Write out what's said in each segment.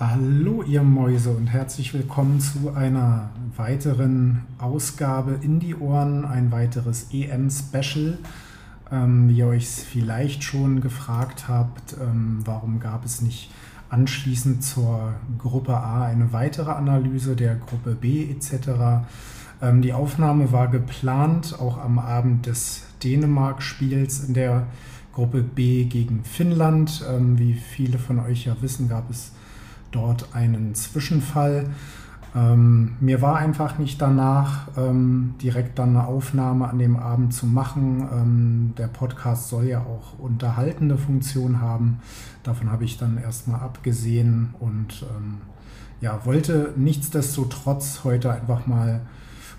Hallo ihr Mäuse und herzlich willkommen zu einer weiteren Ausgabe in die Ohren, ein weiteres EM-Special. Ähm, wie ihr euch vielleicht schon gefragt habt, ähm, warum gab es nicht anschließend zur Gruppe A eine weitere Analyse der Gruppe B etc. Ähm, die Aufnahme war geplant, auch am Abend des Dänemark-Spiels in der Gruppe B gegen Finnland. Ähm, wie viele von euch ja wissen, gab es dort einen Zwischenfall. Ähm, mir war einfach nicht danach, ähm, direkt dann eine Aufnahme an dem Abend zu machen. Ähm, der Podcast soll ja auch unterhaltende Funktion haben. Davon habe ich dann erstmal abgesehen und ähm, ja, wollte nichtsdestotrotz heute einfach mal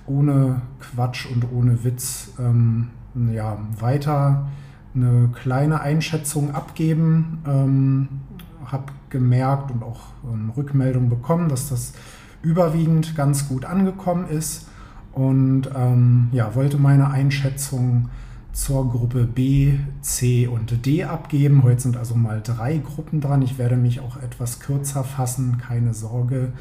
ohne Quatsch und ohne Witz ähm, ja, weiter eine kleine Einschätzung abgeben. Habe gemerkt und auch ähm, Rückmeldung bekommen, dass das überwiegend ganz gut angekommen ist und ähm, ja, wollte meine Einschätzung zur Gruppe B, C und D abgeben. Heute sind also mal drei Gruppen dran. Ich werde mich auch etwas kürzer fassen, keine Sorge,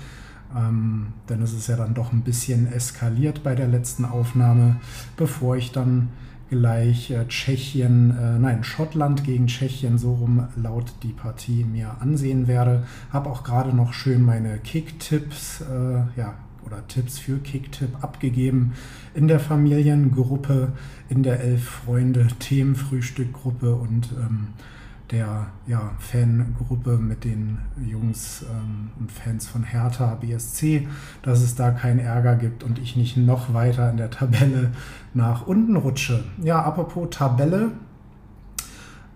ähm, denn es ist ja dann doch ein bisschen eskaliert bei der letzten Aufnahme, bevor ich dann gleich äh, Tschechien, äh, nein, Schottland gegen Tschechien, so rum laut die Partie mir ansehen werde. Habe auch gerade noch schön meine Kick-Tipps, äh, ja, oder Tipps für Kick-Tipp abgegeben in der Familiengruppe, in der Elf Freunde Themenfrühstückgruppe und ähm, der ja, Fangruppe mit den Jungs ähm, und Fans von Hertha BSC, dass es da keinen Ärger gibt und ich nicht noch weiter in der Tabelle nach unten rutsche. Ja, apropos Tabelle.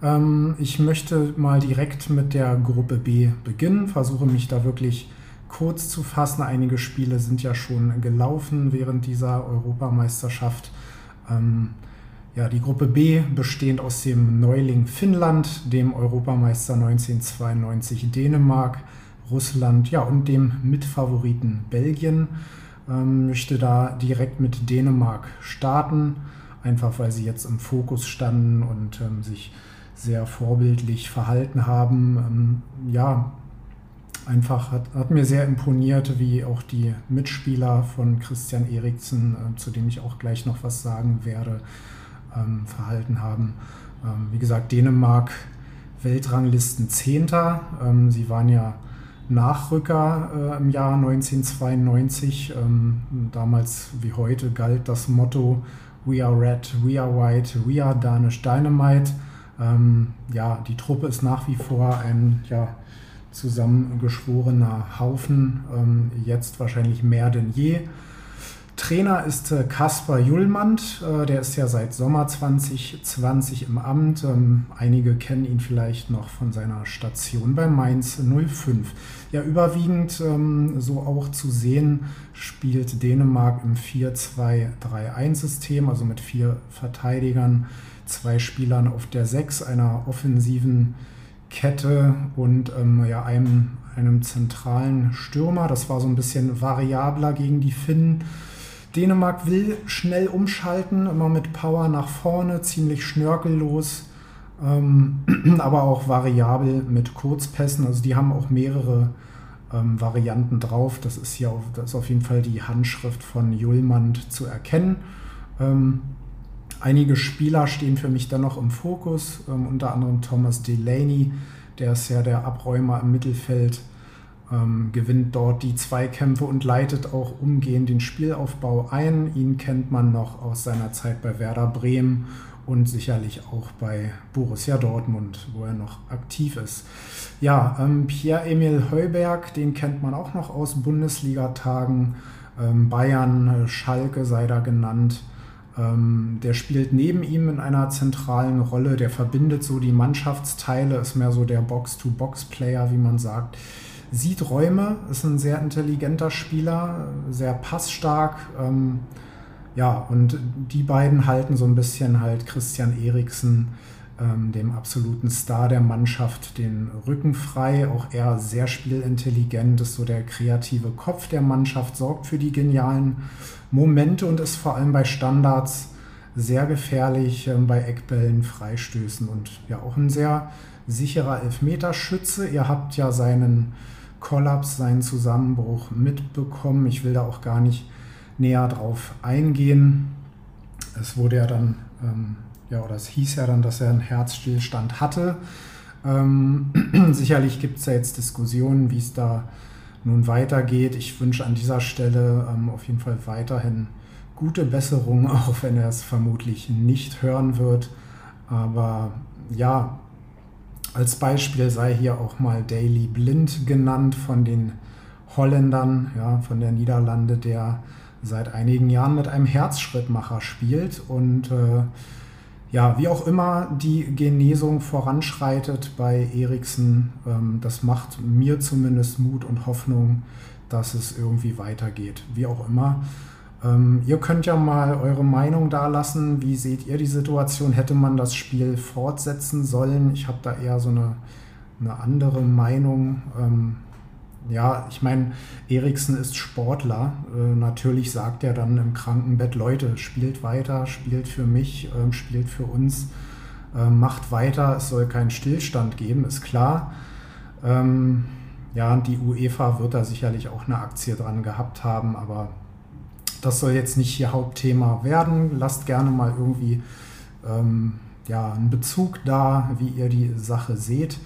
Ähm, ich möchte mal direkt mit der Gruppe B beginnen, versuche mich da wirklich kurz zu fassen. Einige Spiele sind ja schon gelaufen während dieser Europameisterschaft. Ähm, ja, die Gruppe B bestehend aus dem Neuling Finnland, dem Europameister 1992 Dänemark, Russland ja, und dem Mitfavoriten Belgien. Ähm, möchte da direkt mit Dänemark starten, einfach weil sie jetzt im Fokus standen und ähm, sich sehr vorbildlich verhalten haben. Ähm, ja, einfach hat, hat, mir sehr imponiert, wie auch die Mitspieler von Christian Eriksen, äh, zu dem ich auch gleich noch was sagen werde, ähm, verhalten haben. Ähm, wie gesagt, Dänemark Weltranglisten Zehnter. Ähm, sie waren ja Nachrücker äh, im Jahr 1992. Ähm, damals wie heute galt das Motto We are red, we are white, we are Danish Dynamite. Ähm, ja, die Truppe ist nach wie vor ein ja, zusammengeschworener Haufen, jetzt wahrscheinlich mehr denn je. Trainer ist äh, Kaspar Jullmand, äh, der ist ja seit Sommer 2020 im Amt. Ähm, einige kennen ihn vielleicht noch von seiner Station bei Mainz 05. Ja, überwiegend ähm, so auch zu sehen, spielt Dänemark im 4-2-3-1-System, also mit vier Verteidigern, zwei Spielern auf der 6, einer offensiven Kette und ähm, ja, einem, einem zentralen Stürmer. Das war so ein bisschen variabler gegen die Finnen. Dänemark will schnell umschalten, immer mit Power nach vorne, ziemlich schnörkellos, ähm, aber auch variabel mit Kurzpässen. Also die haben auch mehrere ähm, Varianten drauf. Das ist hier auf, auf jeden Fall die Handschrift von Julmand zu erkennen. Ähm, einige Spieler stehen für mich dann noch im Fokus, ähm, unter anderem Thomas Delaney, der ist ja der Abräumer im Mittelfeld ähm, gewinnt dort die Zweikämpfe und leitet auch umgehend den Spielaufbau ein. Ihn kennt man noch aus seiner Zeit bei Werder Bremen und sicherlich auch bei Borussia Dortmund, wo er noch aktiv ist. Ja, ähm, Pierre-Emil Heuberg, den kennt man auch noch aus Bundesligatagen. Ähm, Bayern, äh, Schalke sei da genannt. Ähm, der spielt neben ihm in einer zentralen Rolle. Der verbindet so die Mannschaftsteile, ist mehr so der Box-to-Box-Player, wie man sagt sieht Räume, ist ein sehr intelligenter Spieler, sehr passstark. Ähm, ja, und die beiden halten so ein bisschen halt Christian Eriksen, ähm, dem absoluten Star der Mannschaft, den Rücken frei. Auch er sehr spielintelligent, ist so der kreative Kopf der Mannschaft, sorgt für die genialen Momente und ist vor allem bei Standards sehr gefährlich, ähm, bei Eckbällen, Freistößen und ja auch ein sehr sicherer Elfmeterschütze. Ihr habt ja seinen Kollaps, seinen Zusammenbruch mitbekommen. Ich will da auch gar nicht näher drauf eingehen. Es wurde ja dann, ähm, ja, oder es hieß ja dann, dass er einen Herzstillstand hatte. Ähm, sicherlich gibt es ja jetzt Diskussionen, wie es da nun weitergeht. Ich wünsche an dieser Stelle ähm, auf jeden Fall weiterhin gute Besserung, auch wenn er es vermutlich nicht hören wird. Aber ja, als Beispiel sei hier auch mal Daily Blind genannt von den Holländern, ja, von der Niederlande, der seit einigen Jahren mit einem Herzschrittmacher spielt und äh, ja, wie auch immer die Genesung voranschreitet bei Eriksen, ähm, das macht mir zumindest Mut und Hoffnung, dass es irgendwie weitergeht. Wie auch immer. Ähm, ihr könnt ja mal eure Meinung da lassen. Wie seht ihr die Situation? Hätte man das Spiel fortsetzen sollen? Ich habe da eher so eine, eine andere Meinung. Ähm, ja, ich meine, Eriksen ist Sportler. Äh, natürlich sagt er dann im Krankenbett, Leute, spielt weiter, spielt für mich, äh, spielt für uns, äh, macht weiter, es soll keinen Stillstand geben, ist klar. Ähm, ja, die UEFA wird da sicherlich auch eine Aktie dran gehabt haben, aber das soll jetzt nicht hier Hauptthema werden. Lasst gerne mal irgendwie ähm, ja, einen Bezug da, wie ihr die Sache seht.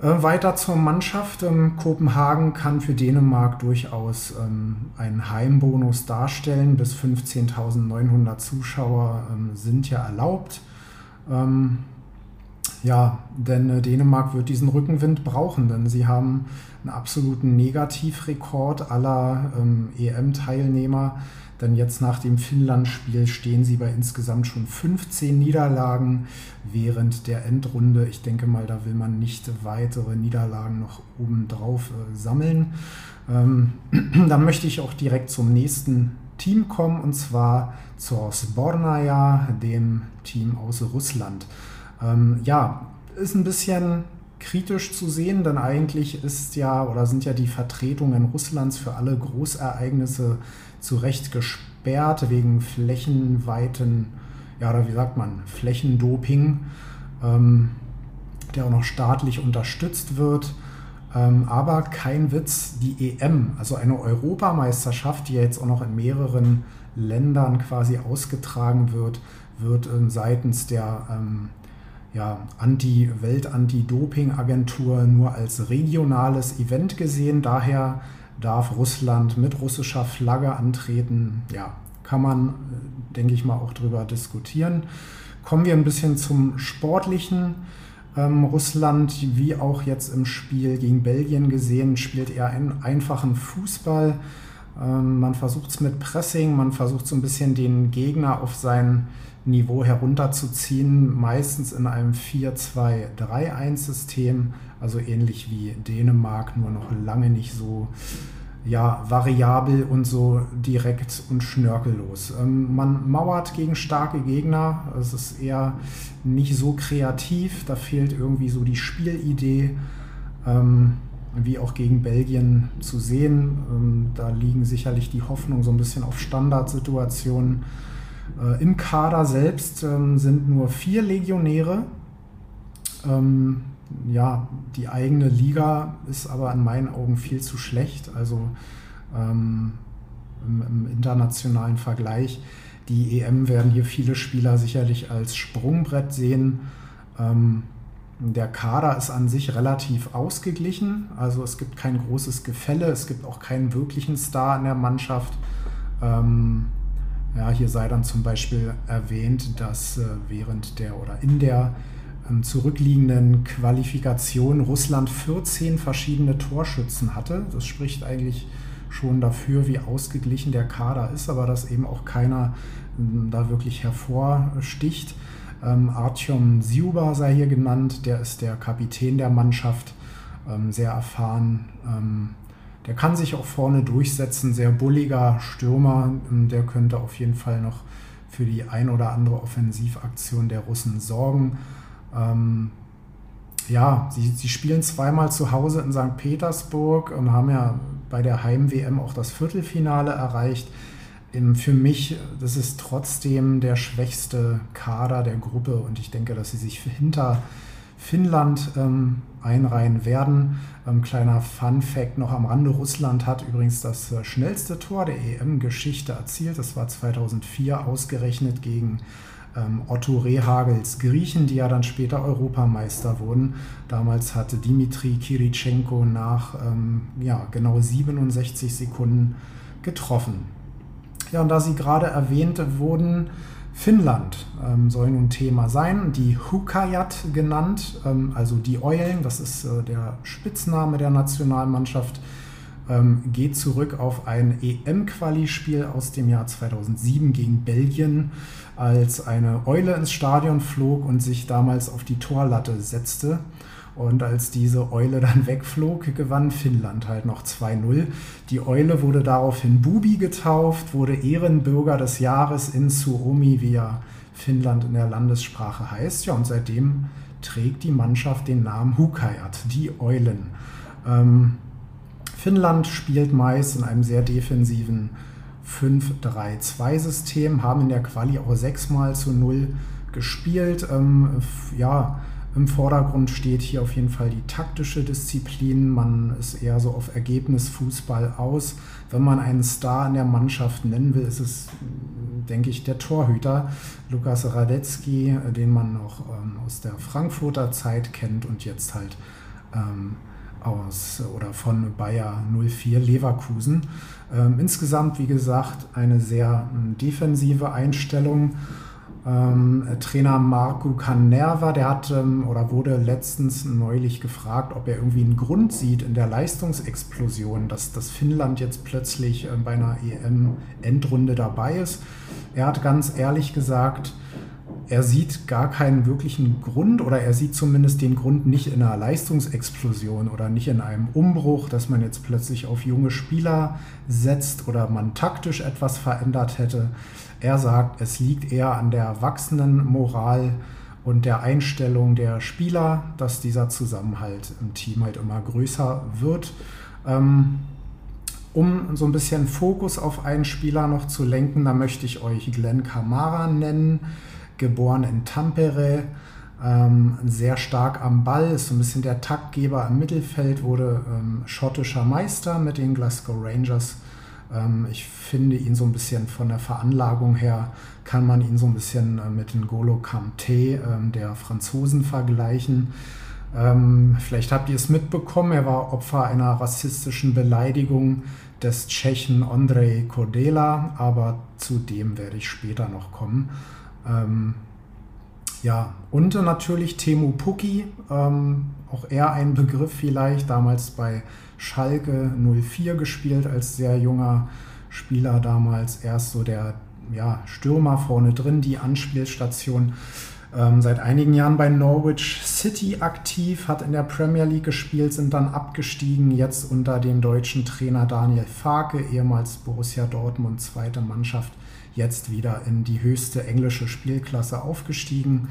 Äh, weiter zur Mannschaft. Ähm, Kopenhagen kann für Dänemark durchaus ähm, einen Heimbonus darstellen. Bis 15.900 Zuschauer ähm, sind ja erlaubt. Ja, denn äh, Dänemark wird diesen Rückenwind brauchen, denn sie haben einen absoluten Negativrekord aller ähm, EM-Teilnehmer. Denn jetzt nach dem Finnland-Spiel stehen sie bei insgesamt schon 15 Niederlagen während der Endrunde. Ich denke mal, da will man nicht weitere Niederlagen noch obendrauf äh, sammeln. Ähm, dann möchte ich auch direkt zum nächsten Team kommen und zwar zur Sbornaja, dem Team aus Russland. Ähm, ja, ist ein bisschen kritisch zu sehen, denn eigentlich ist ja oder sind ja die Vertretungen Russlands für alle Großereignisse zu Recht gesperrt wegen flächenweiten, ja, oder wie sagt man, Flächendoping, ähm, der auch noch staatlich unterstützt wird. Ähm, aber kein Witz, die EM, also eine Europameisterschaft, die ja jetzt auch noch in mehreren Ländern quasi ausgetragen wird, wird ähm, seitens der ähm, ja, Anti Welt-Anti-Doping-Agentur nur als regionales Event gesehen. Daher darf Russland mit russischer Flagge antreten. Ja, kann man, äh, denke ich mal, auch drüber diskutieren. Kommen wir ein bisschen zum Sportlichen. Ähm, Russland, wie auch jetzt im Spiel gegen Belgien gesehen, spielt eher einen einfachen Fußball. Ähm, man versucht es mit Pressing, man versucht so ein bisschen den Gegner auf sein Niveau herunterzuziehen, meistens in einem 4-2-3-1-System, also ähnlich wie Dänemark, nur noch lange nicht so ja, variabel und so direkt und schnörkellos. Ähm, man mauert gegen starke Gegner, es ist eher nicht so kreativ, da fehlt irgendwie so die Spielidee. Ähm, wie auch gegen Belgien zu sehen. Ähm, da liegen sicherlich die Hoffnungen so ein bisschen auf Standardsituationen. Äh, Im Kader selbst ähm, sind nur vier Legionäre. Ähm, ja, die eigene Liga ist aber in meinen Augen viel zu schlecht. Also im, im internationalen Vergleich. Die EM werden hier viele Spieler sicherlich als Sprungbrett sehen. Der Kader ist an sich relativ ausgeglichen, also es gibt kein großes Gefälle, es gibt auch keinen wirklichen Star in der Mannschaft. Ähm, ja, hier sei dann zum Beispiel erwähnt, dass äh, während der oder in der ähm, zurückliegenden Qualifikation Russland 14 verschiedene Torschützen hatte. Das spricht eigentlich schon dafür, wie ausgeglichen der Kader ist, aber dass eben auch keiner ähm, da wirklich hervorsticht. Ähm, Artyom Siuba sei hier genannt, der ist der Kapitän der Mannschaft, sehr erfahren. Der kann sich auch vorne durchsetzen, sehr bulliger Stürmer, ähm, der könnte auf jeden Fall noch für die ein oder andere Offensivaktion der Russen sorgen. Ähm, ja, sie, sie spielen zweimal zu Hause in St. Petersburg, und haben ja bei der Heim-WM auch das Viertelfinale erreicht für mich, das ist trotzdem der schwächste Kader der Gruppe und ich denke, dass sie sich hinter Finnland ähm, einreihen werden. Ähm, kleiner Fun Fact noch am Rande, Russland hat übrigens das äh, schnellste Tor der EM-Geschichte erzielt. Das war 2004 ausgerechnet gegen ähm, Otto Rehagels Griechen, die ja dann später Europameister wurden. Damals hatte Dimitri Kirichenko nach ähm, ja, genau 67 Sekunden getroffen. Ja, und da sie gerade erwähnt wurden, Finnland ähm, soll nun Thema sein, die Hukajat genannt, ähm, also die Eulen, das ist äh, der Spitzname der Nationalmannschaft, ähm, geht zurück auf ein EM-Quali-Spiel aus dem Jahr 2007 gegen Belgien, als eine Eule ins Stadion flog und sich damals auf die Torlatte setzte. Und als diese Eule dann wegflog, gewann Finnland halt noch 2-0. Die Eule wurde daraufhin Bubi getauft, wurde Ehrenbürger des Jahres in Suomi, wie ja Finnland in der Landessprache heißt. Ja, und seitdem trägt die Mannschaft den Namen Hukajat, die Eulen. Ähm, Finnland spielt meist in einem sehr defensiven 5-3-2-System, haben in der Quali auch sechsmal zu null gespielt. Ähm, ja, im Vordergrund steht hier auf jeden Fall die taktische Disziplin. Man ist eher so auf Ergebnisfußball aus. Wenn man einen Star in der Mannschaft nennen will, ist es, denke ich, der Torhüter Lukas Radetzky, den man noch ähm, aus der Frankfurter Zeit kennt und jetzt halt ähm, aus oder von Bayer 04 Leverkusen. Ähm, insgesamt, wie gesagt, eine sehr ähm, defensive Einstellung ähm, Trainer Marco Canerva, der hat ähm, oder wurde letztens neulich gefragt, ob er irgendwie einen Grund sieht in der Leistungsexplosion, dass das Finnland jetzt plötzlich äh, bei einer EM-Endrunde dabei ist. Er hat ganz ehrlich gesagt, er sieht gar keinen wirklichen Grund oder er sieht zumindest den Grund nicht in einer Leistungsexplosion oder nicht in einem Umbruch, dass man jetzt plötzlich auf junge Spieler setzt oder man taktisch etwas verändert hätte. Er sagt, es liegt eher an der wachsenden Moral und der Einstellung der Spieler, dass dieser Zusammenhalt im Team halt immer größer wird. Ähm, um so ein bisschen Fokus auf einen Spieler noch zu lenken, da möchte ich euch Glenn Kamara nennen, geboren in Tampere, ähm, sehr stark am Ball, ist so ein bisschen der Taktgeber im Mittelfeld, wurde ähm, schottischer Meister mit den Glasgow Rangers ich finde ihn so ein bisschen von der Veranlagung her, kann man ihn so ein bisschen äh, mit N'Golo Kanté ähm, der Franzosen vergleichen. Ähm, vielleicht habt ihr es mitbekommen, er war Opfer einer rassistischen Beleidigung des Tschechen Andrei Kodela, aber zu dem werde ich später noch kommen. ja, und natürlich Temu Puki, auch er ein Begriff vielleicht, damals bei Schalke 04 gespielt als sehr junger Spieler damals. Erst so der ja, Stürmer vorne drin, die Anspielstation. Ähm, seit einigen Jahren bei Norwich City aktiv, hat in der Premier League gespielt, sind dann abgestiegen, jetzt unter dem deutschen Trainer Daniel Farke, ehemals Borussia Dortmund zweite Mannschaft, jetzt wieder in die höchste englische Spielklasse aufgestiegen.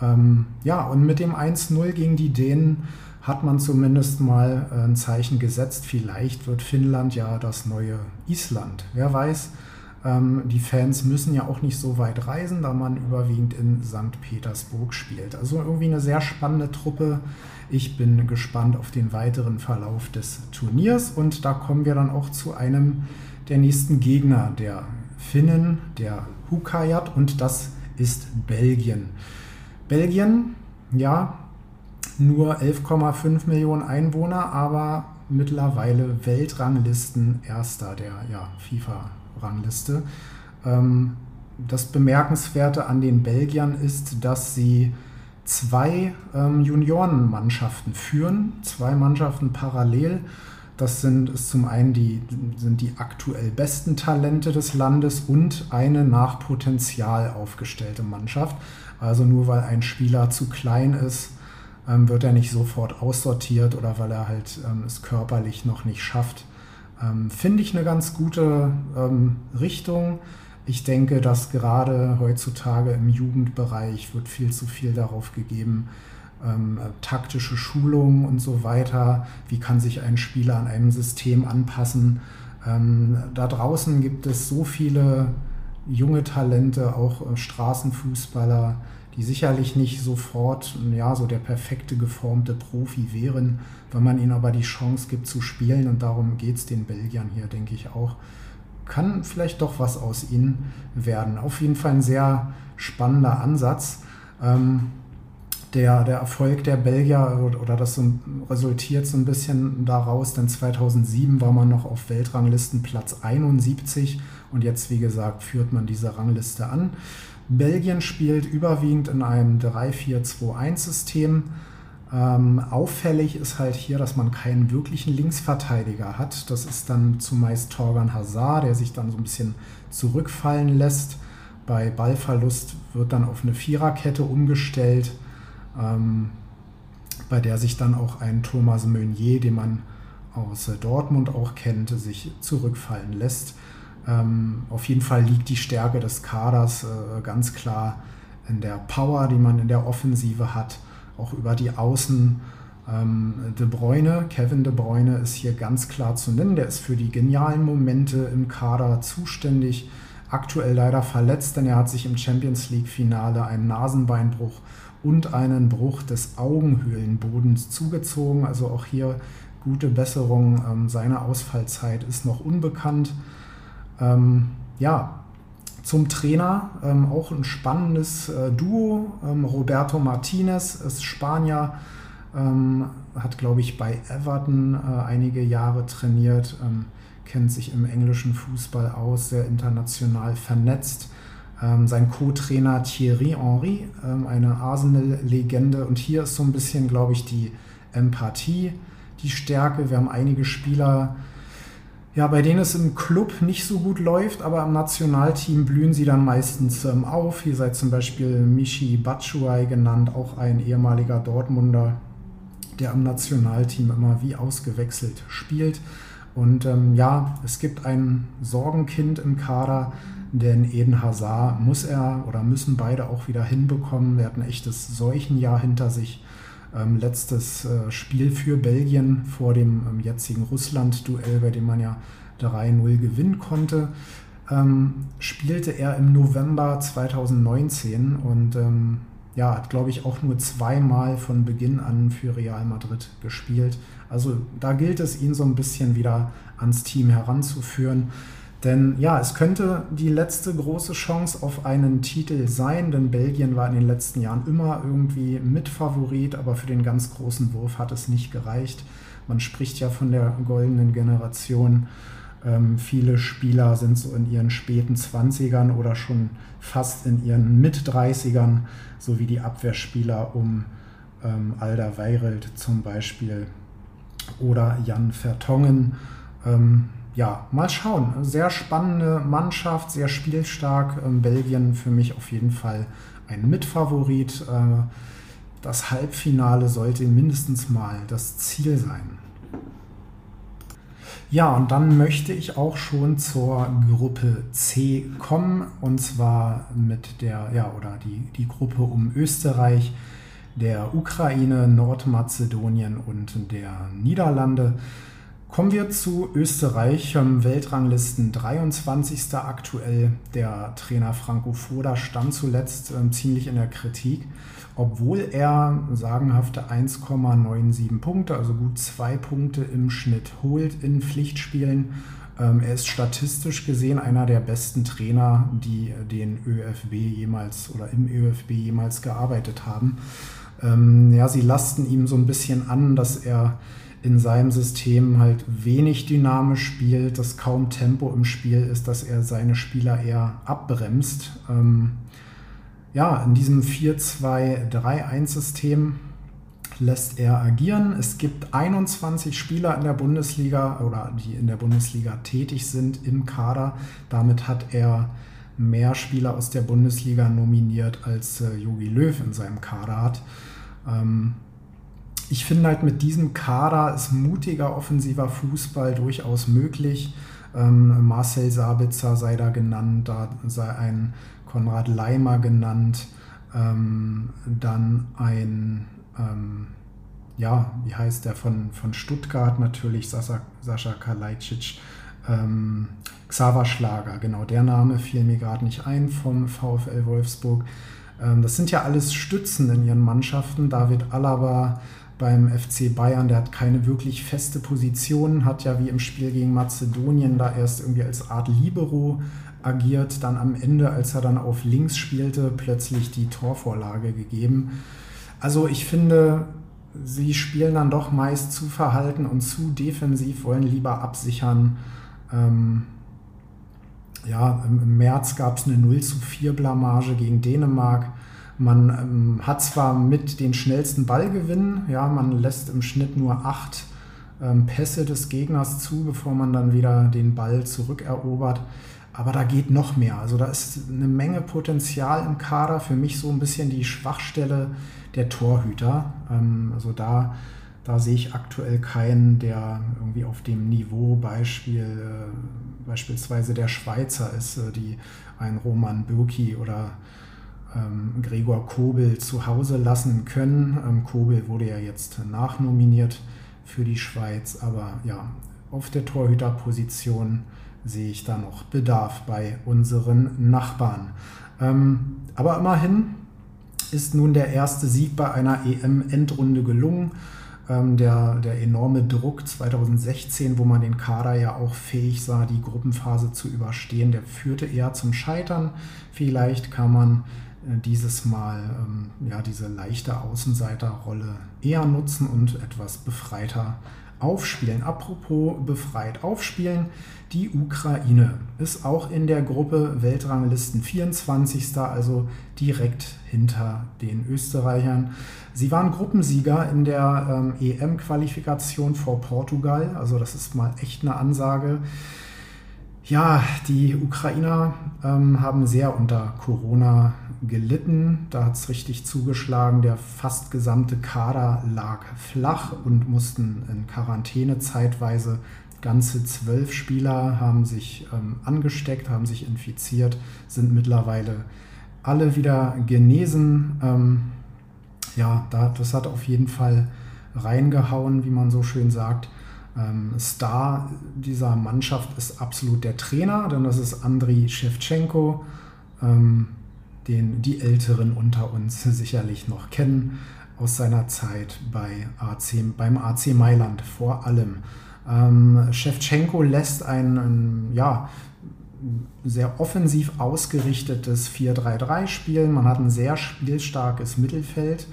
Ähm, ja, und mit dem 1-0 gegen die Dänen hat man zumindest mal äh, ein Zeichen gesetzt. Vielleicht wird Finnland ja das neue Island. Wer weiß. Ähm, die Fans müssen ja auch nicht so weit reisen, da man überwiegend in St. Petersburg spielt. Also irgendwie eine sehr spannende Truppe. Ich bin gespannt auf den weiteren Verlauf des Turniers und da kommen wir dann auch zu einem der nächsten Gegner der Finnen, der Hukajat und das ist Belgien. Belgien, ja, nur 11,5 Millionen Einwohner, aber mittlerweile Weltranglisten erster der ja, FIFA-Rangliste. Ähm, das Bemerkenswerte an den Belgiern ist, dass sie zwei ähm, Juniorenmannschaften führen, zwei Mannschaften parallel. Das sind ist zum einen die, sind die aktuell besten Talente des Landes und eine nach Potenzial aufgestellte Mannschaft. Also nur weil ein Spieler zu klein ist, ähm, wird er nicht sofort aussortiert oder weil er halt ähm, es körperlich noch nicht schafft. Ähm, Finde ich eine ganz gute ähm, Richtung. Ich denke, dass gerade heutzutage im Jugendbereich wird viel zu viel darauf gegeben, ähm, taktische Schulungen und so weiter. Wie kann sich ein Spieler an einem System anpassen? Ähm, da draußen gibt es so viele junge Talente, auch äh, Straßenfußballer, die sicherlich nicht sofort ja, so der perfekte geformte Profi wären, wenn man ihnen aber die Chance gibt zu spielen. Und darum geht es den Belgiern hier, denke ich auch. Kann vielleicht doch was aus ihnen werden. Auf jeden Fall ein sehr spannender Ansatz. Ähm, der, der Erfolg der Belgier oder das so resultiert so ein bisschen daraus, denn 2007 war man noch auf Weltranglistenplatz 71 und jetzt, wie gesagt, führt man diese Rangliste an. Belgien spielt überwiegend in einem 3-4-2-1-System. Ähm, auffällig ist halt hier, dass man keinen wirklichen Linksverteidiger hat. Das ist dann zumeist Torgan Hazard, der sich dann so ein bisschen zurückfallen lässt. Bei Ballverlust wird dann auf eine Viererkette umgestellt, ähm, bei der sich dann auch ein Thomas Meunier, den man aus Dortmund auch kennt, sich zurückfallen lässt. Ähm, auf jeden Fall liegt die Stärke des Kaders äh, ganz klar in der Power, die man in der Offensive hat, auch über die Außen. Ähm, De Bruyne, Kevin De Bruyne ist hier ganz klar zu nennen. Der ist für die genialen Momente im Kader zuständig. Aktuell leider verletzt, denn er hat sich im Champions League-Finale einen Nasenbeinbruch und einen Bruch des Augenhöhlenbodens zugezogen. Also auch hier gute Besserung. Ähm, seine Ausfallzeit ist noch unbekannt. Ähm, ja, zum Trainer ähm, auch ein spannendes äh, Duo. Ähm, Roberto Martinez ist Spanier, ähm, hat, glaube ich, bei Everton äh, einige Jahre trainiert, ähm, kennt sich im englischen Fußball aus, sehr international vernetzt. Ähm, sein Co-Trainer Thierry Henry, eine Arsenal-Legende. Und hier ist so ein bisschen, glaube ich, die Empathie, die Stärke. Wir haben einige Spieler, ja, bei denen es im Club nicht so gut läuft, aber im Nationalteam blühen sie dann meistens ähm, auf. Hier sei zum Beispiel Michi Batshuayi genannt, auch ein ehemaliger Dortmunder, der im Nationalteam immer wie ausgewechselt spielt. Und ähm, ja, es gibt ein Sorgenkind im Kader, denn Eden Hazard muss er oder müssen beide auch wieder hinbekommen. Er hat ein echtes Seuchenjahr hinter sich ähm, letztes äh, Spiel für Belgien vor dem ähm, jetzigen Russland-Duell, bei dem man ja 3-0 gewinnen konnte, ähm, spielte er im November 2019 und ähm, ja, hat, glaube ich, auch nur zweimal von Beginn an für Real Madrid gespielt. Also da gilt es, ihn so ein bisschen wieder ans Team heranzuführen. Denn ja, es könnte die letzte große Chance auf einen Titel sein, denn Belgien war in den letzten Jahren immer irgendwie Mitfavorit, aber für den ganz großen Wurf hat es nicht gereicht. Man spricht ja von der goldenen Generation. Ähm, viele Spieler sind so in ihren späten 20ern oder schon fast in ihren Mit-30ern, so wie die Abwehrspieler um ähm, Alda Weireld zum Beispiel oder Jan Vertongen. Ähm, ja, mal schauen. Sehr spannende Mannschaft, sehr spielstark. Ähm, Belgien für mich auf jeden Fall ein Mitfavorit. Äh, das Halbfinale sollte mindestens mal das Ziel sein. Ja, und dann möchte ich auch schon zur Gruppe C kommen, und zwar mit der, ja, oder die, die Gruppe um Österreich, der Ukraine, Nordmazedonien und der Niederlande. Kommen wir zu Österreich, Weltranglisten 23. aktuell. Der Trainer Franco Foda stand zuletzt äh, ziemlich in der Kritik, obwohl er sagenhafte 1,97 Punkte, also gut zwei Punkte im Schnitt holt in Pflichtspielen. Ähm, er ist statistisch gesehen einer der besten Trainer, die den ÖFB jemals oder im ÖFB jemals gearbeitet haben. Ähm, ja, sie lasten ihm so ein bisschen an, dass er in seinem System halt wenig dynamisch spielt, dass kaum Tempo im Spiel ist, dass er seine Spieler eher abbremst. Ähm, ja, in diesem 4-2-3-1-System lässt er agieren. Es gibt 21 Spieler in der Bundesliga oder die in der Bundesliga tätig sind im Kader. Damit hat er mehr Spieler aus der Bundesliga nominiert, als Jogi äh, Löw in seinem Kader hat. Ähm, ich finde halt mit diesem Kader ist mutiger offensiver Fußball durchaus möglich. Ähm, Marcel Sabitzer sei da genannt, da sei ein Konrad Leimer genannt, ähm, dann ein, ähm, ja, wie heißt der von, von Stuttgart natürlich, Sascha, Sascha Kalajdzic, ähm, Xaver Schlager, genau der Name fiel mir gerade nicht ein vom VfL Wolfsburg. Ähm, das sind ja alles Stützen in ihren Mannschaften. David Alaba beim FC Bayern, der hat keine wirklich feste Position, hat ja wie im Spiel gegen Mazedonien da erst irgendwie als Art Libero agiert, dann am Ende, als er dann auf links spielte, plötzlich die Torvorlage gegeben. Also ich finde, sie spielen dann doch meist zu verhalten und zu defensiv, wollen lieber absichern. Ähm, ja, im März gab es eine 0 zu 4 Blamage gegen Dänemark. Man ähm, hat zwar mit den schnellsten Ballgewinn, ja, man lässt im Schnitt nur acht ähm, Pässe des Gegners zu, bevor man dann wieder den Ball zurückerobert. Aber da geht noch mehr. Also da ist eine Menge Potenzial im Kader. Für mich so ein bisschen die Schwachstelle der Torhüter. Ähm, also da, da sehe ich aktuell keinen, der irgendwie auf dem Niveau Beispiel, äh, beispielsweise der Schweizer ist, äh, die ein Roman Bürki oder Gregor Kobel zu Hause lassen können. Ähm, Kobel wurde ja jetzt nachnominiert für die Schweiz, aber ja, auf der Torhüterposition sehe ich da noch Bedarf bei unseren Nachbarn. Ähm, aber immerhin ist nun der erste Sieg bei einer EM-Endrunde gelungen. Ähm, der, der enorme Druck 2016, wo man den Kader ja auch fähig sah, die Gruppenphase zu überstehen, der führte eher zum Scheitern. Vielleicht kann man dieses Mal ähm, ja, diese leichte Außenseiterrolle eher nutzen und etwas befreiter aufspielen. Apropos befreit aufspielen, die Ukraine ist auch in der Gruppe Weltranglisten 24. also direkt hinter den Österreichern. Sie waren Gruppensieger in der ähm, EM-Qualifikation vor Portugal, also das ist mal echt eine Ansage. Ja, die Ukrainer ähm, haben sehr unter Corona gelitten. Da hat es richtig zugeschlagen. Der fast gesamte Kader lag flach und mussten in Quarantäne zeitweise. Ganze zwölf Spieler haben sich ähm, angesteckt, haben sich infiziert, sind mittlerweile alle wieder genesen. Ähm, ja, das hat auf jeden Fall reingehauen, wie man so schön sagt. Ähm, Star dieser Mannschaft ist absolut der Trainer, denn das ist Andriy Shevchenko, ähm, den die Älteren unter uns sicherlich noch kennen aus seiner Zeit bei AC, beim AC Mailand vor allem. Ähm, Shevchenko lässt ein, ein ja, sehr offensiv ausgerichtetes 4-3-3 spielen. Man hat ein sehr spielstarkes Mittelfeld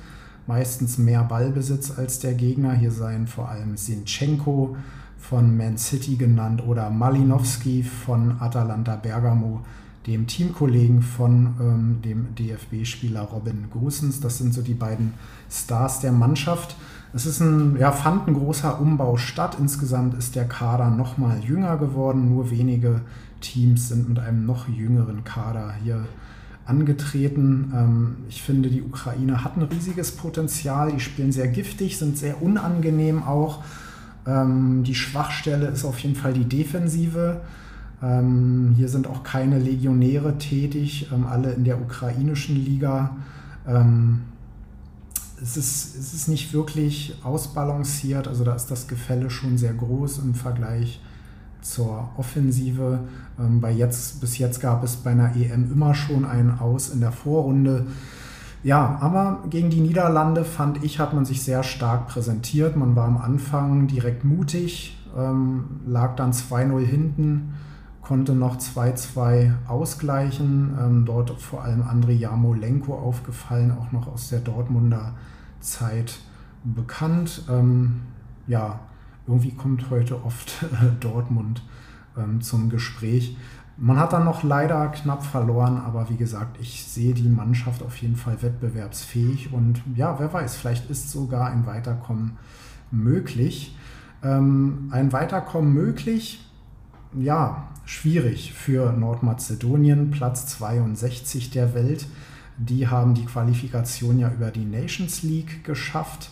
meistens mehr Ballbesitz als der Gegner. Hier seien vor allem Sinchenko von Man City genannt oder Malinowski von Atalanta Bergamo, dem Teamkollegen von ähm, dem DFB-Spieler Robin Gosens. Das sind so die beiden Stars der Mannschaft. Es ist ein, ja, fand ein großer Umbau statt. Insgesamt ist der Kader noch mal jünger geworden. Nur wenige Teams sind mit einem noch jüngeren Kader hier angetreten. Ähm, ich finde, die Ukraine hat ein riesiges Potenzial. Die spielen sehr giftig, sind sehr unangenehm auch. Ähm, die Schwachstelle ist auf jeden Fall die Defensive. Ähm, hier sind auch keine Legionäre tätig, alle in der ukrainischen Liga. Es ist, es ist nicht wirklich ausbalanciert, also da ist das Gefälle schon sehr groß im Vergleich zur Offensive. Ähm, bei jetzt, bis jetzt gab es bei einer EM immer schon einen Aus in der Vorrunde. Ja, aber gegen die Niederlande fand ich, hat man sich sehr stark präsentiert. Man war am Anfang direkt mutig, ähm, lag dann 2-0 hinten, konnte noch 2-2 ausgleichen. Ähm, dort vor allem Andrei Jamolenko aufgefallen, auch noch aus der Dortmunder Zeit bekannt. Ja, irgendwie kommt heute oft Dortmund ähm, zum Gespräch. Man hat dann noch leider knapp verloren, aber wie gesagt, ich sehe die Mannschaft auf jeden Fall wettbewerbsfähig und ja, wer weiß, vielleicht ist sogar ein Weiterkommen möglich. Ähm, ein Weiterkommen möglich, ja, schwierig für Nordmazedonien, Platz 62 der Welt. Die haben die Qualifikation ja über die Nations League geschafft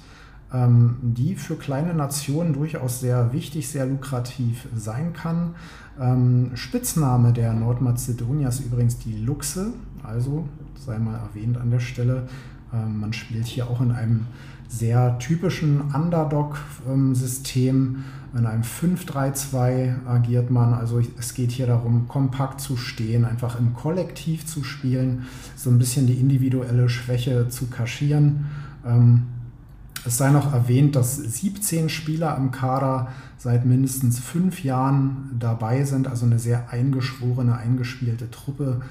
die für kleine Nationen durchaus sehr wichtig, sehr lukrativ sein kann. Ähm, Spitzname der Nordmazedonier ist übrigens die Luchse, also sei mal erwähnt an der Stelle. Ähm, man spielt hier auch in einem sehr typischen Underdog-System. In einem 5-3-2 agiert man. Also es geht hier darum, kompakt zu stehen, einfach im Kollektiv zu spielen, so ein bisschen die individuelle Schwäche zu kaschieren. Es sei noch erwähnt, dass 17 Spieler im Kader seit mindestens fünf Jahren dabei sind, also eine sehr eingeschworene, eingespielte Truppe.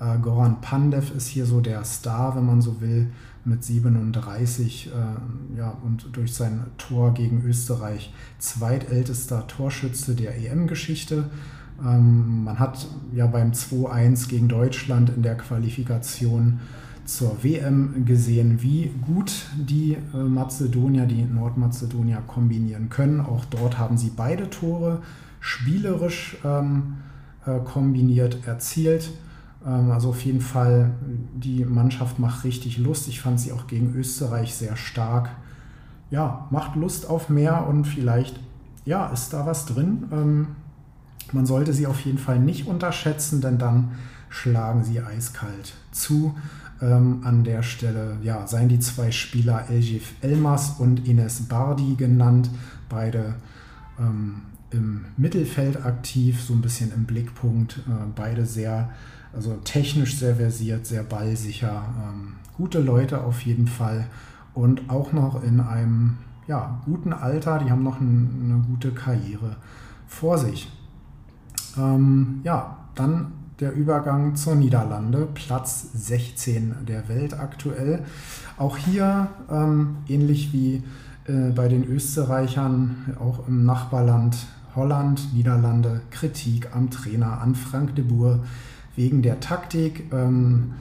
Äh, Goran Pandev ist hier so der Star, wenn man so will, mit 37 äh, ja, und durch sein Tor gegen Österreich zweitältester Torschütze der EM-Geschichte. Ähm, man hat ja beim 2-1 gegen Deutschland in der Qualifikation zur WM gesehen, wie gut die äh, Mazedonier, die Nordmazedonier kombinieren können. Auch dort haben sie beide Tore spielerisch ähm, äh, kombiniert erzielt. Ähm, also auf jeden Fall, die Mannschaft macht richtig Lust. Ich fand sie auch gegen Österreich sehr stark. Ja, macht Lust auf mehr und vielleicht, ja, ist da was drin. Ähm, man sollte sie auf jeden Fall nicht unterschätzen, denn dann schlagen sie eiskalt zu. Ähm, an der Stelle ja, seien die zwei Spieler Elgif Elmas und Ines Bardi genannt, beide ähm, im Mittelfeld aktiv, so ein bisschen im Blickpunkt, äh, beide sehr also technisch sehr versiert, sehr ballsicher. Ähm, gute Leute auf jeden Fall. Und auch noch in einem ja, guten Alter. Die haben noch ein, eine gute Karriere vor sich. Ähm, ja, dann der Übergang zur Niederlande, Platz 16 der Welt aktuell. Auch hier, ähm, ähnlich wie äh, bei den Österreichern, auch im Nachbarland Holland, Niederlande, Kritik am Trainer, an Frank de Boer wegen der Taktik. Ähm,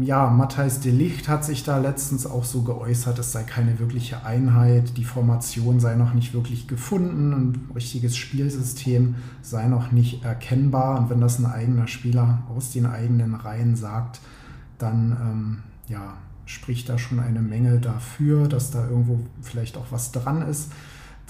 ja, Matthijs de Licht hat sich da letztens auch so geäußert, es sei keine wirkliche Einheit, die Formation sei noch nicht wirklich gefunden, ein richtiges Spielsystem sei noch nicht erkennbar. Und wenn das ein eigener Spieler aus den eigenen Reihen sagt, dann ähm, ja, spricht da schon eine Menge dafür, dass da irgendwo vielleicht auch was dran ist.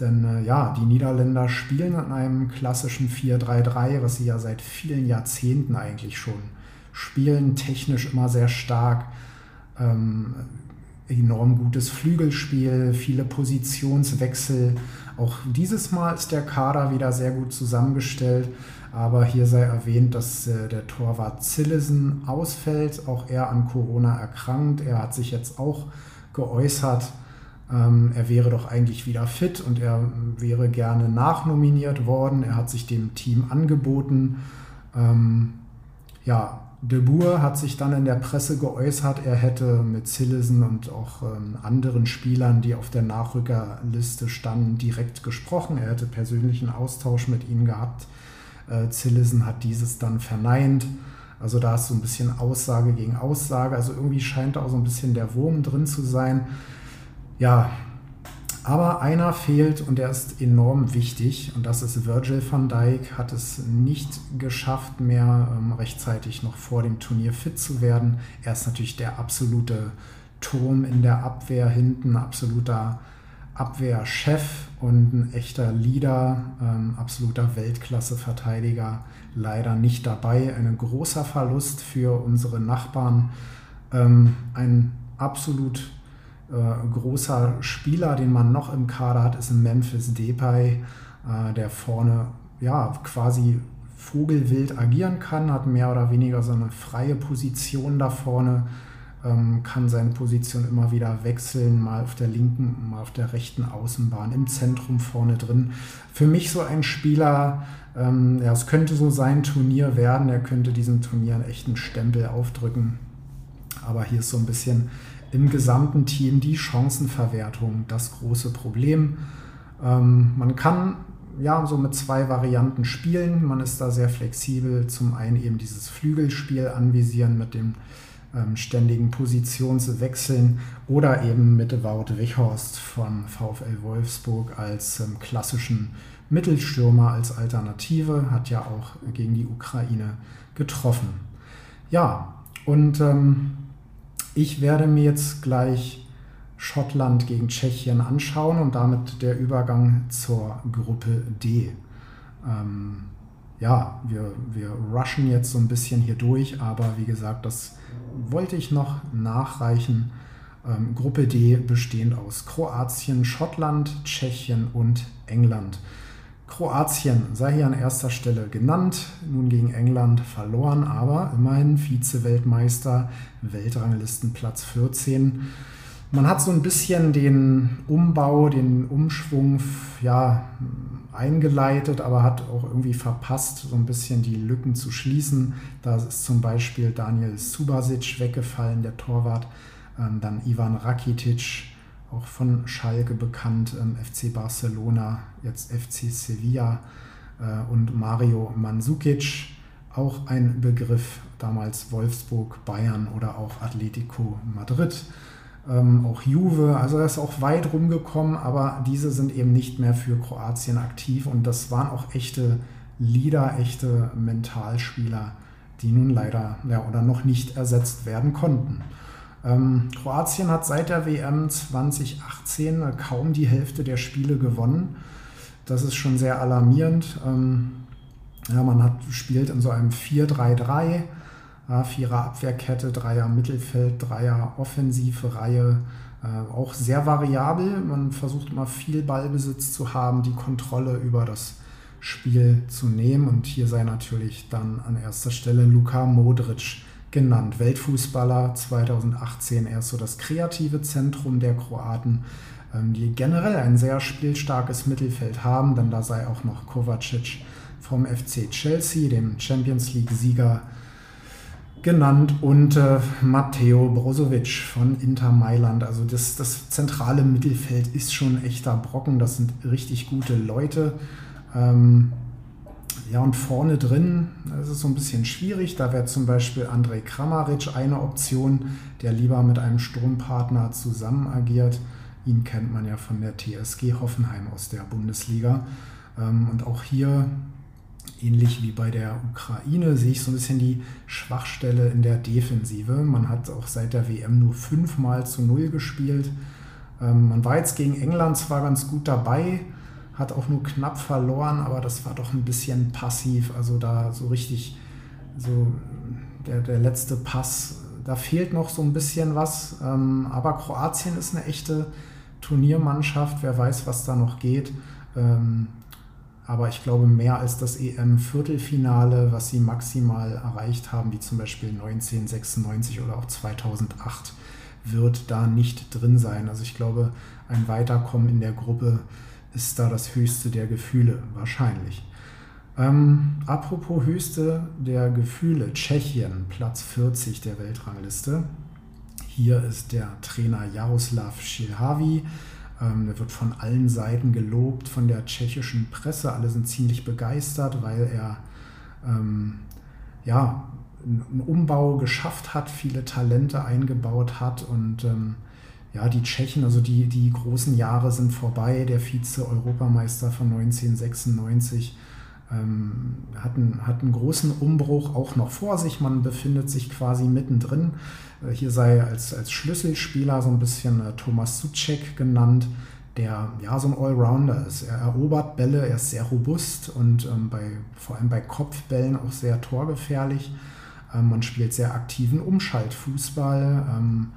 Denn äh, ja, die Niederländer spielen in einem klassischen 4-3-3, was sie ja seit vielen Jahrzehnten eigentlich schon spielen, technisch immer sehr stark. Ähm, enorm gutes Flügelspiel, viele Positionswechsel. Auch dieses Mal ist der Kader wieder sehr gut zusammengestellt. Aber hier sei erwähnt, dass äh, der Torwart Zillesen ausfällt, auch er an Corona erkrankt. Er hat sich jetzt auch geäußert, ähm, er wäre doch eigentlich wieder fit und er wäre gerne nachnominiert worden. Er hat sich dem Team angeboten. Ähm, ja, De Boer hat sich dann in der Presse geäußert, er hätte mit Zillesen und auch ähm, anderen Spielern, die auf der Nachrückerliste standen, direkt gesprochen. Er hätte persönlichen Austausch mit ihnen gehabt. Äh, Zillesen hat dieses dann verneint. Also da ist so ein bisschen Aussage gegen Aussage. Also irgendwie scheint da auch so ein bisschen der Wurm drin zu sein. Ja, aber einer fehlt und der ist enorm wichtig und das ist Virgil van Dijk, hat es nicht geschafft mehr ähm, rechtzeitig noch vor dem Turnier fit zu werden. Er ist natürlich der absolute Turm in der Abwehr hinten, absoluter Abwehrchef und ein echter Leader, ähm, absoluter Weltklasse-Verteidiger, leider nicht dabei. Ein großer Verlust für unsere Nachbarn. Ähm, ein absolut großer Spieler, den man noch im Kader hat, ist Memphis Depay, äh, der vorne ja quasi vogelwild agieren kann, hat mehr oder weniger so eine freie Position da vorne, ähm, kann seine Position immer wieder wechseln, mal auf der linken, mal auf der rechten Außenbahn, im Zentrum vorne drin. Für mich so ein Spieler, ähm, ja, es könnte so sein Turnier werden, er könnte diesem Turnier einen echten Stempel aufdrücken. Aber hier ist so ein bisschen im gesamten Team die Chancenverwertung das große Problem. Ähm, man kann ja so mit zwei Varianten spielen. Man ist da sehr flexibel. Zum einen eben dieses Flügelspiel anvisieren mit dem ähm, ständigen Positionswechseln oder eben mit Wout Wichhorst vom VfL Wolfsburg als ähm, klassischen Mittelstürmer als Alternative. Hat ja auch gegen die Ukraine getroffen. Ja, und ähm, ich werde mir jetzt gleich Schottland gegen Tschechien anschauen und damit der Übergang zur Gruppe D. Ähm, ja, wir, wir rushen jetzt so ein bisschen hier durch, aber wie gesagt, das wollte ich noch nachreichen. Ähm, Gruppe D bestehend aus Kroatien, Schottland, Tschechien und England. Kroatien sei hier an erster Stelle genannt, nun gegen England verloren, aber immerhin Vize-Weltmeister, Weltranglistenplatz 14. Man hat so ein bisschen den Umbau, den Umschwung ja, eingeleitet, aber hat auch irgendwie verpasst, so ein bisschen die Lücken zu schließen. Da ist zum Beispiel Daniel Subasic weggefallen, der Torwart. Ähm, dann Ivan Rakitic, auch von Schalke bekannt, ähm, FC Barcelona, jetzt FC Sevilla äh, und Mario Mandzukic, auch ein Begriff, damals Wolfsburg, Bayern oder auch Atletico Madrid. Ähm, auch Juve, also er ist auch weit rumgekommen, aber diese sind eben nicht mehr für Kroatien aktiv und das waren auch echte Leader, echte Mentalspieler, die nun leider ja, oder noch nicht ersetzt werden konnten. Ähm, Kroatien hat seit der WM 2018 äh, kaum die Hälfte der Spiele gewonnen. Das ist schon sehr alarmierend. Ähm, ja, man hat, spielt in so einem 4-3-3, ja, Vierer Abwehrkette, Dreier Mittelfeld, Dreier offensive Reihe. Äh, auch sehr variabel. Man versucht immer viel Ballbesitz zu haben, die Kontrolle über das Spiel zu nehmen. Und hier sei natürlich dann an erster Stelle Luka Modric genannt. Weltfußballer 2018 erst so das kreative Zentrum der Kroaten, ähm, die generell ein sehr spielstarkes Mittelfeld haben. Dann da sei auch noch Kovacic vom FC Chelsea, dem Champions League-Sieger, genannt und äh, Matteo Brozovic von Inter Mailand. Also das, das zentrale Mittelfeld ist schon echter Brocken. Das sind richtig gute Leute. Ähm, ja, und vorne drin ist es so ein bisschen schwierig. Da wäre zum Beispiel Andrej Kramaric eine Option, der lieber mit einem Sturmpartner zusammen agiert. Ihn kennt man ja von der TSG Hoffenheim aus der Bundesliga. Ähm, und auch hier, ähnlich wie bei der Ukraine, sehe ich so ein bisschen die Schwachstelle in der Defensive. Man hat auch seit der WM nur fünfmal zu null gespielt. Ähm, man war jetzt gegen England zwar ganz gut dabei, hat auch nur knapp verloren, aber das war doch ein bisschen passiv. Also da so richtig, so der, der letzte Pass, da fehlt noch so ein bisschen was. Ähm, aber Kroatien ist eine echte Turniermannschaft, wer weiß, was da noch geht. Ähm, aber ich glaube, mehr als das EM-Viertelfinale, was sie maximal erreicht haben, wie zum Beispiel 1996 oder auch 2008, wird da nicht drin sein. Also ich glaube, ein Weiterkommen in der Gruppe ist da das höchste der Gefühle, wahrscheinlich. Ähm, apropos höchste der Gefühle, Tschechien, Platz 40 der Weltrangliste. Hier ist der Trainer Jaroslav Šilhavý. Ähm, der wird von allen Seiten gelobt, von der tschechischen Presse. Alle sind ziemlich begeistert, weil er ähm, ja, einen Umbau geschafft hat, viele Talente eingebaut hat und ähm, ja, die Tschechen, also die, die großen Jahre sind vorbei. Der Vize-Europameister von 1996 ähm, hat, einen, hat einen großen Umbruch auch noch vor sich. Man befindet sich quasi mittendrin. Äh, hier sei als, als Schlüsselspieler so ein bisschen äh, Thomas Suchek genannt, der ja so ein Allrounder ist. Er erobert Bälle, er ist sehr robust und ähm, bei, vor allem bei Kopfbällen auch sehr torgefährlich. Ähm, man spielt sehr aktiven Umschaltfußball. Ähm,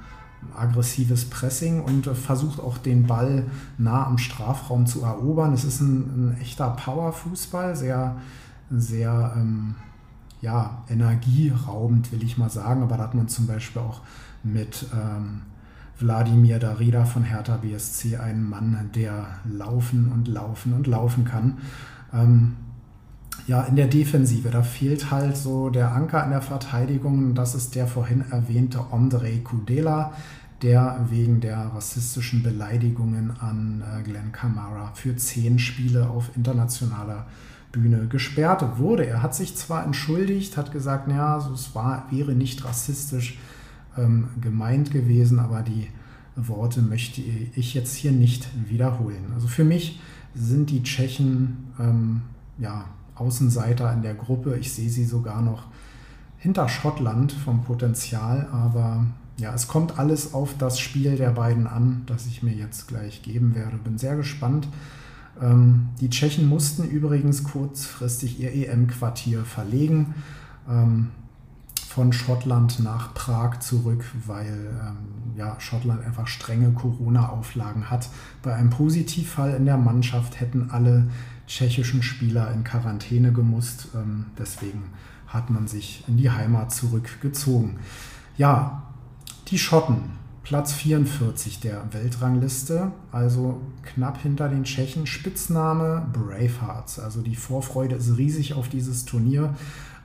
aggressives Pressing und versucht auch den Ball nah am Strafraum zu erobern. Es ist ein, ein echter Power-Fußball, sehr, sehr ähm, ja, energieraubend, will ich mal sagen. Aber da hat man zum Beispiel auch mit ähm, Wladimir Darida von Hertha BSC einen Mann, der laufen und laufen und laufen kann. Ähm, ja, in der Defensive, da fehlt halt so der Anker in der Verteidigung. Das ist der vorhin erwähnte Andrei Kudela, der wegen der rassistischen Beleidigungen an äh, Glenn Kamara für zehn Spiele auf internationaler Bühne gesperrt wurde. Er hat sich zwar entschuldigt, hat gesagt, ja, es war, wäre nicht rassistisch ähm, gemeint gewesen, aber die Worte möchte ich jetzt hier nicht wiederholen. Also für mich sind die Tschechen ähm, ja, Außenseiter in der Gruppe. Ich sehe sie sogar noch hinter Schottland vom Potenzial, aber ja, es kommt alles auf das Spiel der beiden an, das ich mir jetzt gleich geben werde. Bin sehr gespannt. Ähm, die Tschechen mussten übrigens kurzfristig ihr EM-Quartier verlegen. Ähm, von Schottland nach Prag zurück, weil ähm, ja, Schottland einfach strenge Corona-Auflagen hat. Bei einem Positivfall in der Mannschaft hätten alle tschechischen Spieler in Quarantäne gemusst. Ähm, deswegen hat man sich in die Heimat zurückgezogen. Ja, die Schotten, Platz 44 der Weltrangliste, also knapp hinter den Tschechen. Spitzname Bravehearts. Also die Vorfreude ist riesig auf dieses Turnier.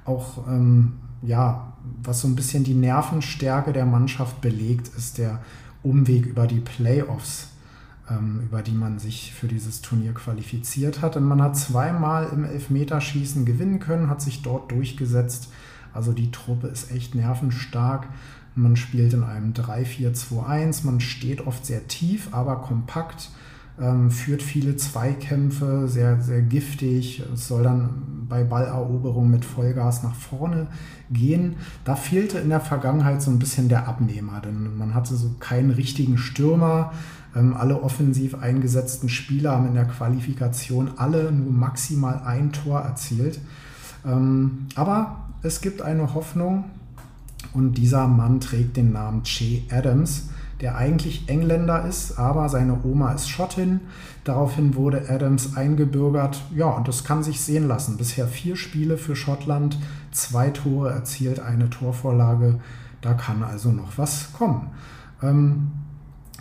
Auch ähm, ja, was so ein bisschen die Nervenstärke der Mannschaft belegt, ist der Umweg über die Playoffs, über die man sich für dieses Turnier qualifiziert hat. Und man hat zweimal im Elfmeterschießen gewinnen können, hat sich dort durchgesetzt. Also die Truppe ist echt nervenstark. Man spielt in einem 3-4-2-1, man steht oft sehr tief, aber kompakt ähm, führt viele Zweikämpfe, sehr, sehr giftig. Es soll dann bei Balleroberung mit Vollgas nach vorne gehen. Da fehlte in der Vergangenheit so ein bisschen der Abnehmer, denn man hatte so keinen richtigen Stürmer. Ähm, alle offensiv eingesetzten Spieler haben in der Qualifikation alle nur maximal ein Tor erzielt. Ähm, aber es gibt eine Hoffnung und dieser Mann trägt den Namen Che Adams der eigentlich Engländer ist, aber seine Oma ist Schottin. Daraufhin wurde Adams eingebürgert. Ja, und das kann sich sehen lassen. Bisher vier Spiele für Schottland, zwei Tore erzielt, eine Torvorlage. Da kann also noch was kommen. Ähm,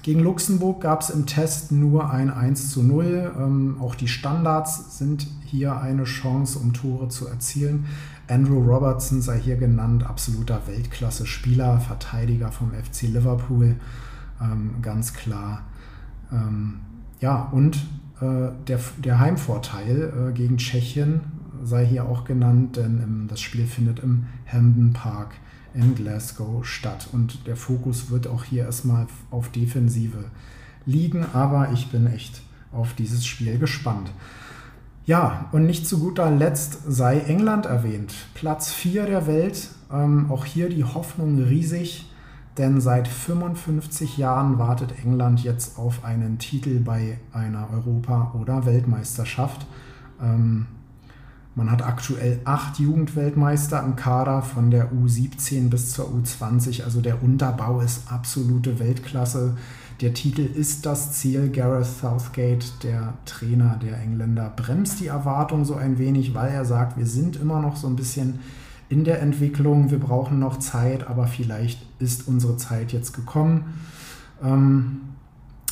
gegen Luxemburg gab es im Test nur ein 1 zu 0. Ähm, auch die Standards sind hier eine Chance, um Tore zu erzielen. Andrew Robertson sei hier genannt, absoluter Weltklasse-Spieler, Verteidiger vom FC Liverpool ähm, ganz klar. Ähm, ja, und äh, der, der Heimvorteil äh, gegen Tschechien sei hier auch genannt, denn im, das Spiel findet im Hampden Park in Glasgow statt. Und der Fokus wird auch hier erstmal auf Defensive liegen, aber ich bin echt auf dieses Spiel gespannt. Ja, und nicht zu guter Letzt sei England erwähnt. Platz 4 der Welt. Ähm, auch hier die Hoffnung riesig denn seit 55 Jahren wartet England jetzt auf einen Titel bei einer Europa- oder Weltmeisterschaft. Ähm, man hat aktuell acht Jugendweltmeister im Kader von der U17 bis zur U20. Also der Unterbau ist absolute Weltklasse. Der Titel ist das Ziel. Gareth Southgate, der Trainer der Engländer, bremst die Erwartung so ein wenig, weil er sagt, wir sind immer noch so ein bisschen in der Entwicklung, wir brauchen noch Zeit, aber vielleicht ist unsere Zeit jetzt gekommen. Ähm,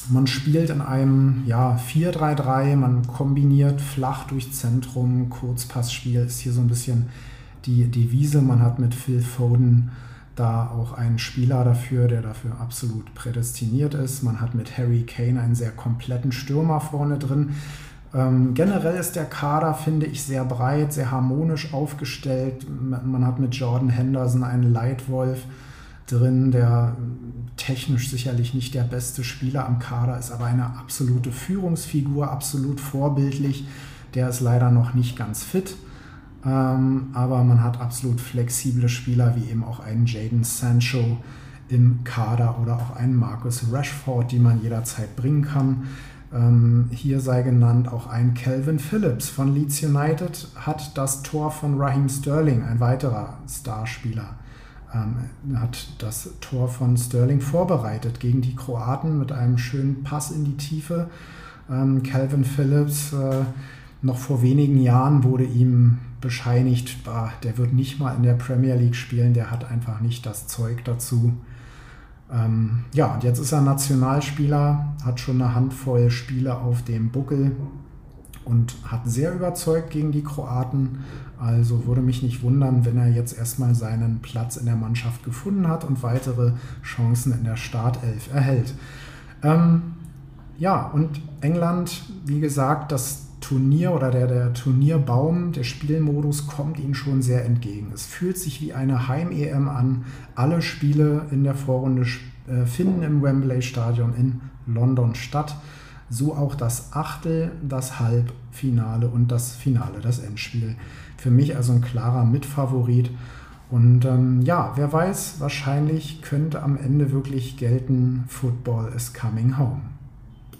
man spielt in einem ja, 4-3-3, man kombiniert flach durch Zentrum, Kurzpassspiel ist hier so ein bisschen die Devise. Man hat mit Phil Foden da auch einen Spieler dafür, der dafür absolut prädestiniert ist. Man hat mit Harry Kane einen sehr kompletten Stürmer vorne drin. Ähm, generell ist der Kader, finde ich, sehr breit, sehr harmonisch aufgestellt. Man hat mit Jordan Henderson einen Leitwolf drin, der technisch sicherlich nicht der beste Spieler am Kader ist, aber eine absolute Führungsfigur, absolut vorbildlich. Der ist leider noch nicht ganz fit. Ähm, aber man hat absolut flexible Spieler, wie eben auch einen Jaden Sancho im Kader oder auch einen Marcus Rashford, die man jederzeit bringen kann. Ähm, hier sei genannt auch ein Calvin Phillips von Leeds United hat das Tor von Raheem Sterling, ein weiterer Starspieler, ähm, hat das Tor von Sterling vorbereitet gegen die Kroaten mit einem schönen Pass in die Tiefe. Ähm, Calvin Phillips, äh, noch vor wenigen Jahren wurde ihm bescheinigt, bah, der wird nicht mal in der Premier League spielen, der hat einfach nicht das Zeug dazu. Ähm, ja, und jetzt ist er Nationalspieler, hat schon eine Handvoll Spiele auf dem Buckel und hat sehr überzeugt gegen die Kroaten. Also würde mich nicht wundern, wenn er jetzt erstmal seinen Platz in der Mannschaft gefunden hat und weitere Chancen in der Startelf erhält. Ähm, ja, und England, wie gesagt, das Turnier oder der, der Turnierbaum, der Spielmodus kommt ihnen schon sehr entgegen. Es fühlt sich wie eine Heim-EM an. Alle Spiele in der Vorrunde äh, finden im Wembley Stadion in London statt. So auch das Achtel, das Halbfinale und das Finale, das Endspiel. Für mich also ein klarer Mitfavorit. Und ähm, ja, wer weiß, wahrscheinlich könnte am Ende wirklich gelten, Football is coming home.